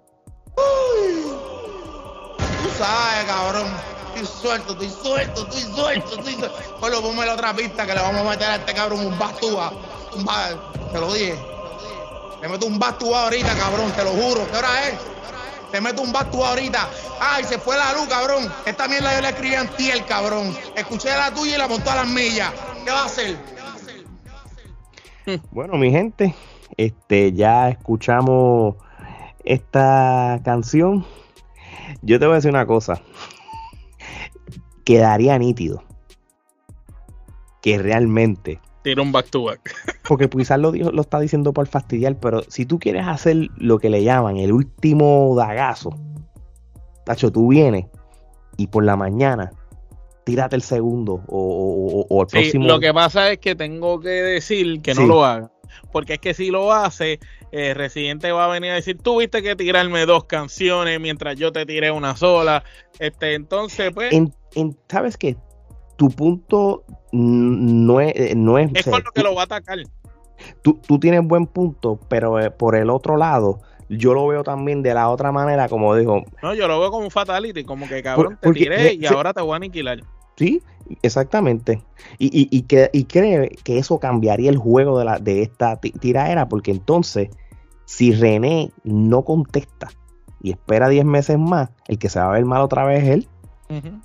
Tú sabes, cabrón. Estoy suelto, estoy suelto, estoy suelto, estoy suelto. Bueno, ponme la otra pista que le vamos a meter a este cabrón un bastúa. Un te lo dije. Te meto un bastu ahorita, cabrón, te lo juro. ¿Qué hora es? Te meto un bastu ahorita. Ay, se fue la luz, cabrón. Esta mierda yo le escribí a el cabrón. Escuché la tuya y la montó a las millas. ¿Qué va a hacer? Bueno, mi gente, este, ya escuchamos esta canción. Yo te voy a decir una cosa. Quedaría nítido que realmente Tira un back to back. Porque quizás lo, lo está diciendo por fastidiar, pero si tú quieres hacer lo que le llaman el último dagazo, Tacho, tú vienes y por la mañana tírate el segundo o, o, el próximo. Lo que pasa es que tengo que decir que no lo haga. Porque es que si lo hace, el Residente va a venir a decir, tuviste que tirarme dos canciones mientras yo te tiré una sola. Este, entonces, pues... ¿Sabes qué? tu punto no es... Eh, no es, es por lo que lo va a atacar. Tú, tienes buen punto, pero eh, por el otro lado, yo lo veo también de la otra manera, como dijo. No, yo lo veo como un fatality, como que cabrón, te tiré y ahora te voy a aniquilar. Sí, exactamente. Y, y, y, que, y cree que eso cambiaría el juego de, la, de esta tiraera, porque entonces, si René no contesta y espera 10 meses más, el que se va a ver mal otra vez es él.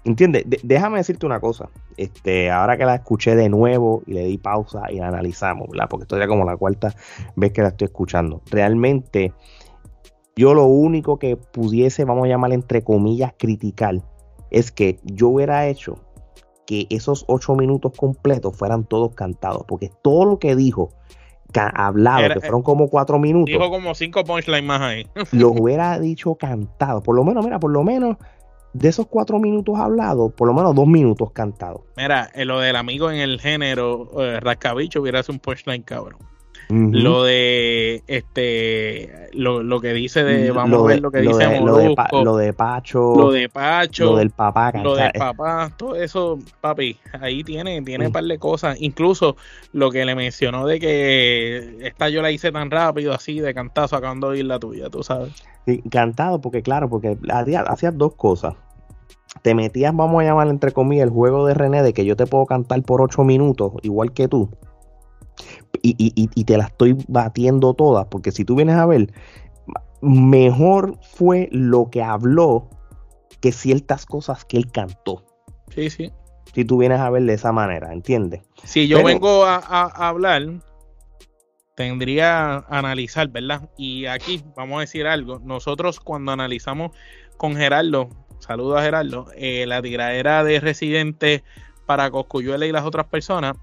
¿Entiendes? déjame decirte una cosa. Este, ahora que la escuché de nuevo y le di pausa y la analizamos, ¿verdad? Porque esto ya como la cuarta vez que la estoy escuchando. Realmente, yo lo único que pudiese, vamos a llamar entre comillas, criticar, es que yo hubiera hecho que esos ocho minutos completos fueran todos cantados. Porque todo lo que dijo, hablado, que fueron como cuatro minutos. Dijo como cinco punchlines más ahí. lo hubiera dicho cantado. Por lo menos, mira, por lo menos de esos cuatro minutos hablados, por lo menos dos minutos cantados. Mira, eh, lo del amigo en el género eh, Rascabicho hubiera sido un punchline cabrón. Lo de este lo, que dice de vamos a ver lo que dice de, lo, de lo de Pacho lo de Pacho lo del papá lo del papá todo eso papi ahí tiene tiene un par de cosas. Incluso lo que le mencionó de que esta yo la hice tan rápido así de cantazo acabando de ir la tuya tú sabes. Sí, cantado porque claro porque hacías dos cosas te metías, vamos a llamar entre comillas, el juego de René de que yo te puedo cantar por ocho minutos, igual que tú, y, y, te la estoy batiendo todas, porque si tú vienes a ver, mejor fue lo que habló que ciertas cosas que él cantó. Sí, sí. Si tú vienes a ver de esa manera, ¿entiendes? Si yo vengo a, a, hablar, tendría a analizar, ¿verdad? Y aquí vamos a decir algo. Nosotros cuando analizamos con Gerardo, saludos a Gerardo, eh, la tiradera de Residente para Coscuyuela y las otras personas,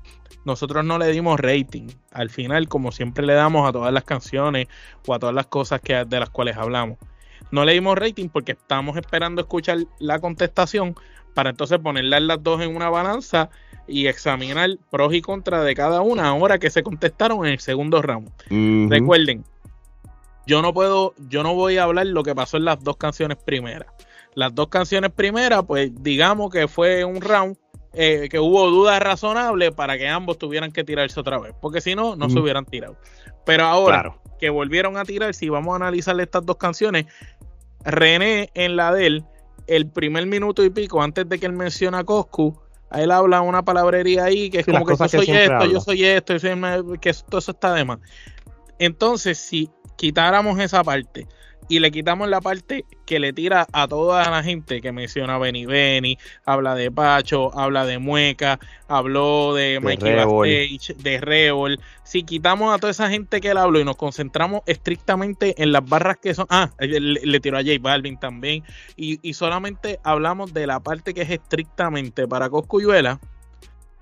nosotros no le dimos rating. Al final, como siempre le damos a todas las canciones o a todas las cosas que, de las cuales hablamos. No le dimos rating porque estamos esperando escuchar la contestación para entonces ponerlas las dos en una balanza y examinar pros y contras de cada una ahora que se contestaron en el segundo round. Recuerden, yo no puedo, yo no voy a hablar lo que pasó en las dos canciones primeras. Las dos canciones primeras, pues digamos que fue un round eh, que hubo dudas razonables para que ambos tuvieran que tirarse otra vez, porque si no, no se hubieran tirado. Pero ahora que volvieron a tirar, si vamos a analizar estas dos canciones, René en la de él, el primer minuto y pico antes de que él menciona a Coscu, él habla una palabrería ahí que es como que yo soy esto, yo soy esto, que todo eso está de más. Entonces, si quitáramos esa parte y le quitamos la parte que le tira a toda la gente que menciona Benny Benny, habla de Pacho, habla de Mueca, habló de, Mikey Bastage, de Rebol. Si quitamos a toda esa gente que él habló y nos concentramos estrictamente en las barras que son. Ah, le, tiró a J Balvin también. Y, y, solamente hablamos de la parte que es estrictamente para Coscuyuela.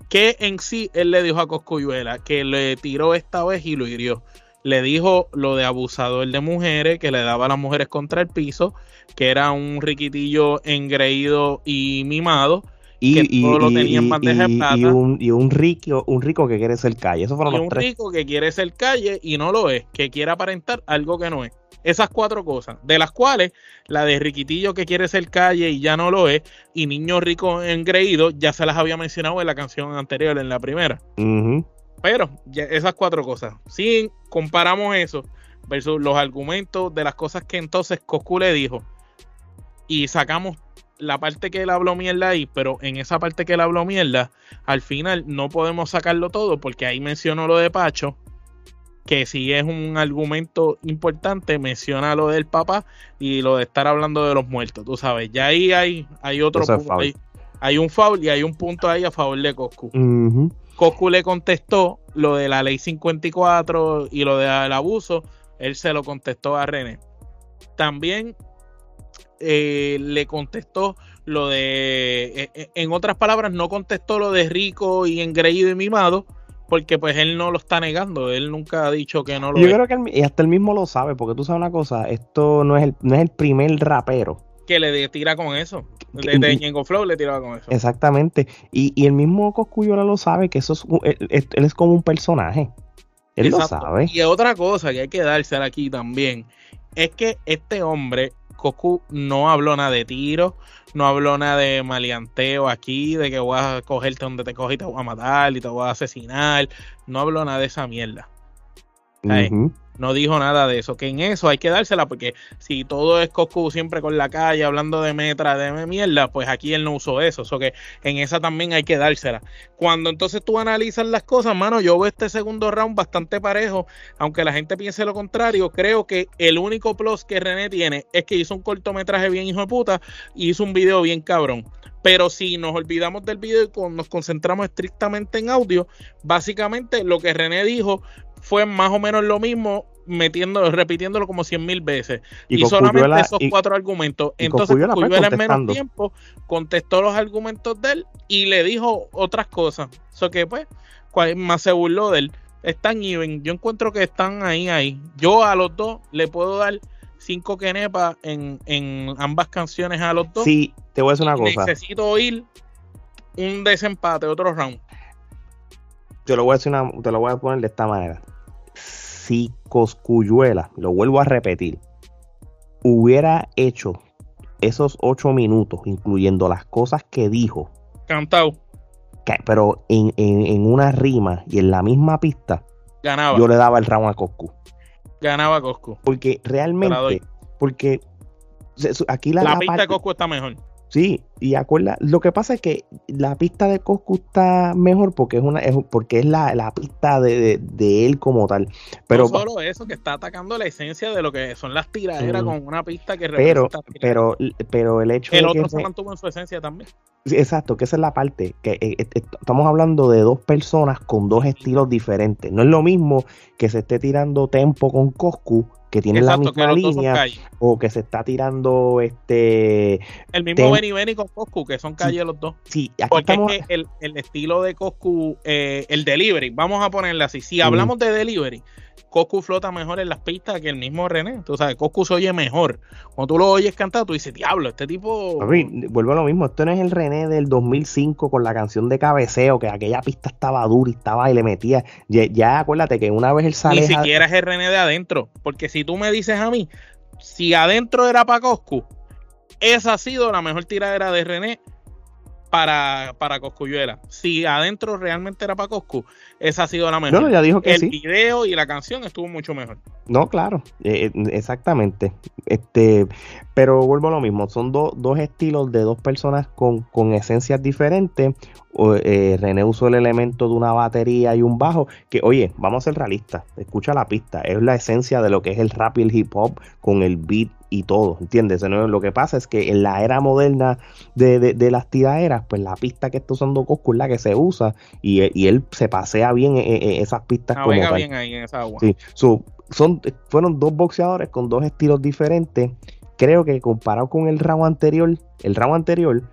Que en sí él le dijo a Coscuyuela que le tiró esta vez y lo hirió le dijo lo de abusador de mujeres, que le daba a las mujeres contra el piso, que era un riquitillo engreído y mimado. Y, que todo lo tenía en bandeja de plata. Y un, y un, rico, un rico que quiere ser calle. Eso fueron y un rico que quiere ser calle y no lo es, que quiere aparentar algo que no es. Esas cuatro cosas, de las cuales la de Riquitillo que quiere ser calle y ya no lo es, y Niño Rico Engreído ya se las había mencionado en la canción anterior, en la primera. Pero esas cuatro cosas. Si comparamos eso versus los argumentos de las cosas que entonces Coscu le dijo y sacamos la parte que él habló mierda ahí, pero en esa parte que él habló mierda, al final no podemos sacarlo todo porque ahí mencionó lo de Pacho, que si es un argumento importante, menciona lo del papá y lo de estar hablando de los muertos, tú sabes, ya ahí hay, hay otro punto, hay, un foul y hay un punto ahí a favor de Coscu. Coscu le contestó lo de la ley 54 y lo del abuso, él se lo contestó a René. También eh, le contestó lo de, eh, eh, en otras palabras, no contestó lo de rico y engreído y mimado, porque pues él no lo está negando, él nunca ha dicho que no lo Yo creo que y hasta él mismo lo sabe, porque tú sabes una cosa, esto no es el, no es el primer rapero que le tira con eso. De Ñengo Flow le tiraba con eso. Exactamente. Y, y el mismo Coscuyola lo sabe que eso es, él, es como un personaje. Él lo sabe. Y otra cosa que hay que dársela aquí también es que este hombre, Coscu, no habló nada de tiro, no habló nada de maleanteo aquí, de que voy a cogerte donde te coge y te voy a matar y te voy a asesinar. No habló nada de esa mierda no dijo nada de eso. Que en eso hay que dársela, porque si todo es Coscu siempre con la calle hablando de metra, de mierda, pues aquí él no usó eso. Eso que en esa también hay que dársela. Cuando entonces tú analizas las cosas, mano, yo veo este segundo round bastante parejo. Aunque la gente piense lo contrario, creo que el único plus que René tiene es que hizo un cortometraje bien hijo de puta y hizo un video bien cabrón. Pero si nos olvidamos del video y nos concentramos estrictamente en audio, básicamente lo que René dijo fue más o menos lo mismo metiendo, repitiéndolo como cien mil veces. Y, solamente esos cuatro argumentos. Entonces, Cuyuela en menos tiempo contestó los argumentos de él y le dijo otras cosas. Eso que pues, más se burló de él. Están even. Yo encuentro que están ahí, ahí. Yo a los dos le puedo dar cinco quenepas en, en ambas canciones a los dos. Sí, te voy a decir una cosa. Necesito oír un desempate, otro round. Te lo voy a decir una, te lo voy a poner de esta manera si Coscuyuela, lo vuelvo a repetir, hubiera hecho esos ocho minutos, incluyendo las cosas que dijo, cantado, pero en, una rima y en la misma pista, ganaba. Yo le daba el round a Coscu. Ganaba Coscu. Porque realmente, porque aquí la, la, pista de Coscu está mejor. Sí, y acuerda, lo que pasa es que la pista de Coscu está mejor porque es una es, porque es la, pista de, él como tal. Pero no solo eso, que está atacando la esencia de lo que son las tiraderas con una pista que pero, pero, pero el hecho el otro se mantuvo en su esencia también. exacto, que esa es la parte, que eh, eh, estamos hablando de dos personas con dos estilos diferentes. No es lo mismo que se esté tirando tempo con Coscu que tienen la misma línea o que se está tirando este el mismo Benny Benny con Coscu que son calles los dos sí porque es que el, el, estilo de Coscu eh, el delivery vamos a ponerle así si hablamos de delivery Coscu flota mejor en las pistas que el mismo René. Tú sabes, Coscu se oye mejor. Cuando tú lo oyes cantar, tú dices, diablo, este tipo. vuelvo a lo mismo. Esto no es el René del 2005 con la canción de cabeceo, que aquella pista estaba dura y estaba y le metía. Ya, acuérdate que una vez él sale. Ni siquiera es el René de adentro. Porque si tú me dices a mí, si adentro era para Coscu, esa ha sido la mejor tiradera de René para, para Coscuyuela. Si adentro realmente era para Coscu, esa ha sido la mejor. No, ya dijo que el video y la canción estuvo mucho mejor. No, claro, eh, eh, exactamente. Este, pero vuelvo a lo mismo, son dos estilos de dos personas con, con esencias diferentes. Eh, René usó el elemento de una batería y un bajo, que oye, vamos a ser realistas, escucha la pista, es la esencia de lo que es el rap y el hip hop con el beat y todo, ¿entiendes? Lo que pasa es que en la era moderna de, de, las tiraderas, pues la pista que está usando Coscu es la que se usa y, él se pasea bien en, esas pistas como bien ahí en esa agua. Sí, son, fueron dos boxeadores con dos estilos diferentes. Creo que comparado con el round anterior, el round anterior,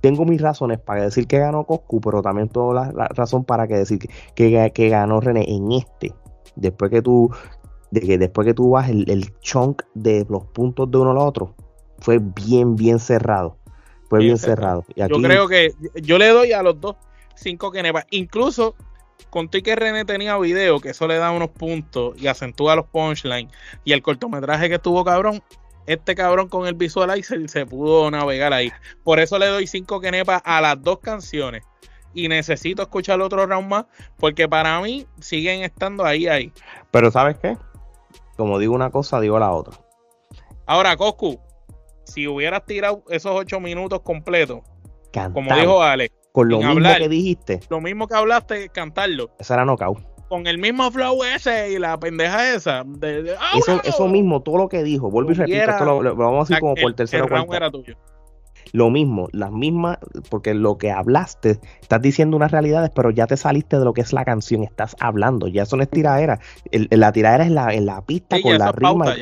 tengo mis razones para decir que ganó Coscu, pero también tengo la, razón para que decir que, que, ganó René en este. Después que tú de que después que tú vas el, el chunk de los puntos de uno al otro, fue bien, bien cerrado. Fue bien, cerrado. yo creo que yo le doy a los dos cinco que nepa. Incluso conté que René tenía video, que eso le da unos puntos y acentúa los punchlines. Y el cortometraje que tuvo cabrón, este cabrón con el visualizer se pudo navegar ahí. Por eso le doy cinco que nepa a las dos canciones. Y necesito escuchar otro round más, porque para mí siguen estando ahí, ahí. Pero ¿sabes qué? Como digo una cosa, digo la otra. Ahora, Coscu, si hubieras tirado esos ocho minutos completos, como dijo Alex, con lo mismo que dijiste, lo mismo que hablaste, cantarlo. Esa era knockout. Con el mismo flow ese y la pendeja esa. eso, eso mismo, todo lo que dijo, vuelvo y repito, esto lo, vamos a decir como por tercero o cuarto. Lo mismo, las mismas, porque lo que hablaste, estás diciendo unas realidades, pero ya te saliste de lo que es la canción, estás hablando, ya eso no es tiradera. la tiradera es la, en la pista con la rima.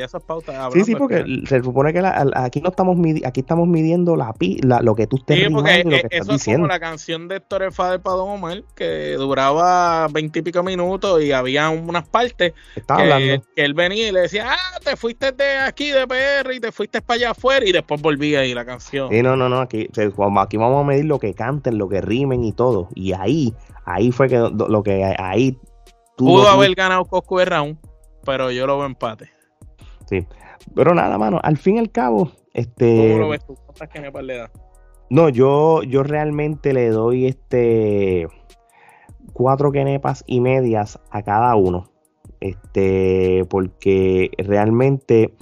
sí, sí, porque se supone que aquí no estamos aquí estamos midiendo la, la, lo que tú estés sí, porque lo que eso es como la canción de Héctor Fader para Don Omar, que duraba veintipico minutos y había unas partes que, él venía y le decía, ah, te fuiste de aquí de PR y te fuiste para allá afuera y después volvía ahí la canción. Sí, no, no, no, aquí, aquí vamos a medir lo que canten, lo que rimen y todo. Y ahí, ahí fue que lo que ahí Pudo haber ganado Cosco de round, pero yo lo veo empate. Sí. Pero nada, mano, al fin y al cabo, este. ¿Cómo lo ves tú? ¿Cuántas kenepas le das? No, yo, yo realmente le doy este cuatro kenepas y medias a cada uno. Este, porque realmente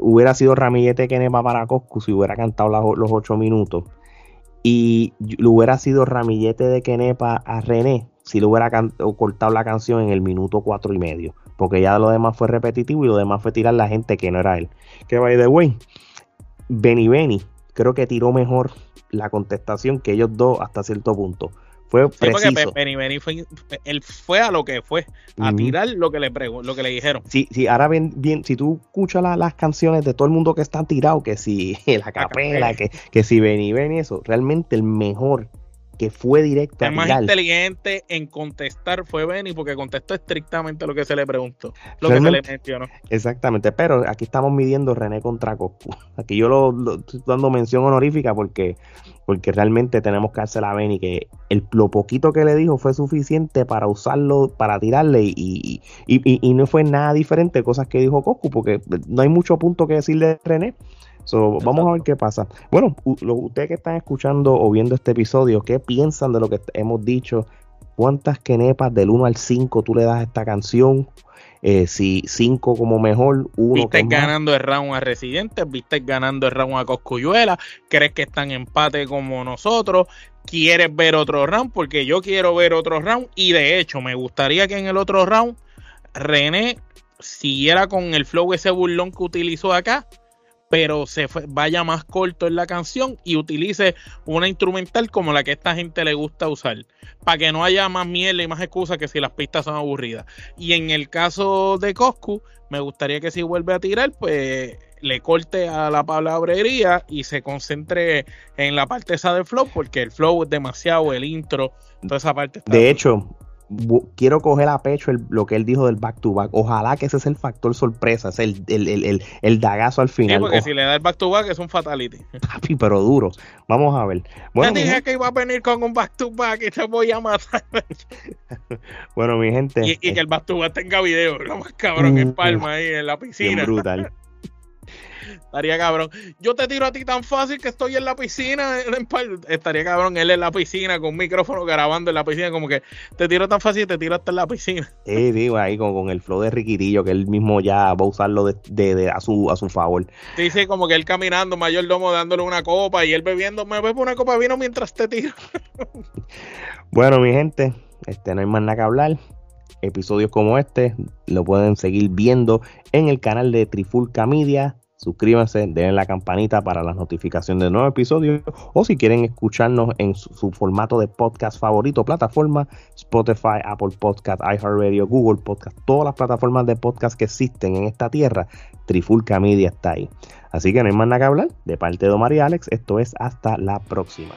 hubiera sido Ramillete Kenepa para Coscu si hubiera cantado los ocho minutos. Y lo hubiera sido Ramillete de Kenepa a René si le hubiera cortado la canción en el minuto cuatro y medio. Porque ya lo demás fue repetitivo y lo demás fue tirar la gente que no era él. Que by the way, Benny Benny creo que tiró mejor la contestación que ellos dos hasta cierto punto. Fue sí, preciso. porque fue, él fue a lo que fue, a tirar lo que le lo que le dijeron. Sí, sí, ahora bien, bien si tú escuchas las canciones de todo el mundo que están tirado, que si la capela, que, que si Benny Benny, eso, realmente el mejor que fue directo. El más inteligente en contestar fue Benny porque contestó estrictamente lo que se le preguntó, lo que se le mencionó. Exactamente, pero aquí estamos midiendo René contra Coscu. Aquí yo lo, estoy dando mención honorífica porque, porque realmente tenemos que hacer a Benny que el, lo poquito que le dijo fue suficiente para usarlo, para tirarle y, y, y, y no fue nada diferente cosas que dijo Coscu porque no hay mucho punto que decirle de René vamos a ver qué pasa. Bueno, ustedes que están escuchando o viendo este episodio, ¿qué piensan de lo que hemos dicho? ¿Cuántas kenepas del 1 al 5 tú le das a esta canción? Eh, si 5 como mejor, 1 ¿Viste ganando el round a Residentes? ¿Viste ganando el round a Coscuyuela? ¿Crees que están en empate como nosotros? ¿Quieres ver otro round? Porque yo quiero ver otro round y de hecho me gustaría que en el otro round René siguiera con el flow ese burlón que utilizó acá pero se vaya más corto en la canción y utilice una instrumental como la que esta gente le gusta usar, para que no haya más miel y más excusas que si las pistas son aburridas. Y en el caso de Coscu, me gustaría que si vuelve a tirar, pues le corte a la palabrería y se concentre en la parte esa del flow, porque el flow es demasiado, el intro, toda esa parte. de hecho, quiero coger a pecho lo que él dijo del back to back. Ojalá que ese sea el factor sorpresa, es el, el, el, dagazo al final. Sí, porque si le da el back to back es un fatality. Papi, pero duro. Vamos a ver. Bueno, Te dije que iba a venir con un back to back y te voy a matar. bueno, mi gente. Y, que el back to back tenga video, lo más cabrón en Palma ahí en la piscina. brutal. Estaría cabrón. Yo te tiro a ti tan fácil que estoy en la piscina. Estaría cabrón él en la piscina con un micrófono grabando en la piscina. Como que te tiro tan fácil y te tiro hasta en la piscina. Sí, digo, ahí con, con el flow de Riquitillo, que él mismo ya va a usarlo de, a, su, a su favor. Sí, sí, como que él caminando, mayordomo dándole una copa y él bebiendo, me bebo una copa de vino mientras te tiro. bueno, mi gente, este no hay más nada que hablar episodios como este lo pueden seguir viendo en el canal de Trifulca Media Suscríbanse, denle la campanita para las notificaciones de nuevos episodios o si quieren escucharnos en su, formato de podcast favorito, plataforma Spotify, Apple Podcast, iHeartRadio, Google Podcast, todas las plataformas de podcast que existen en esta tierra, Trifulca Media está ahí. Así que no hay más nada que hablar. De parte de Omar y Alex, esto es hasta la próxima.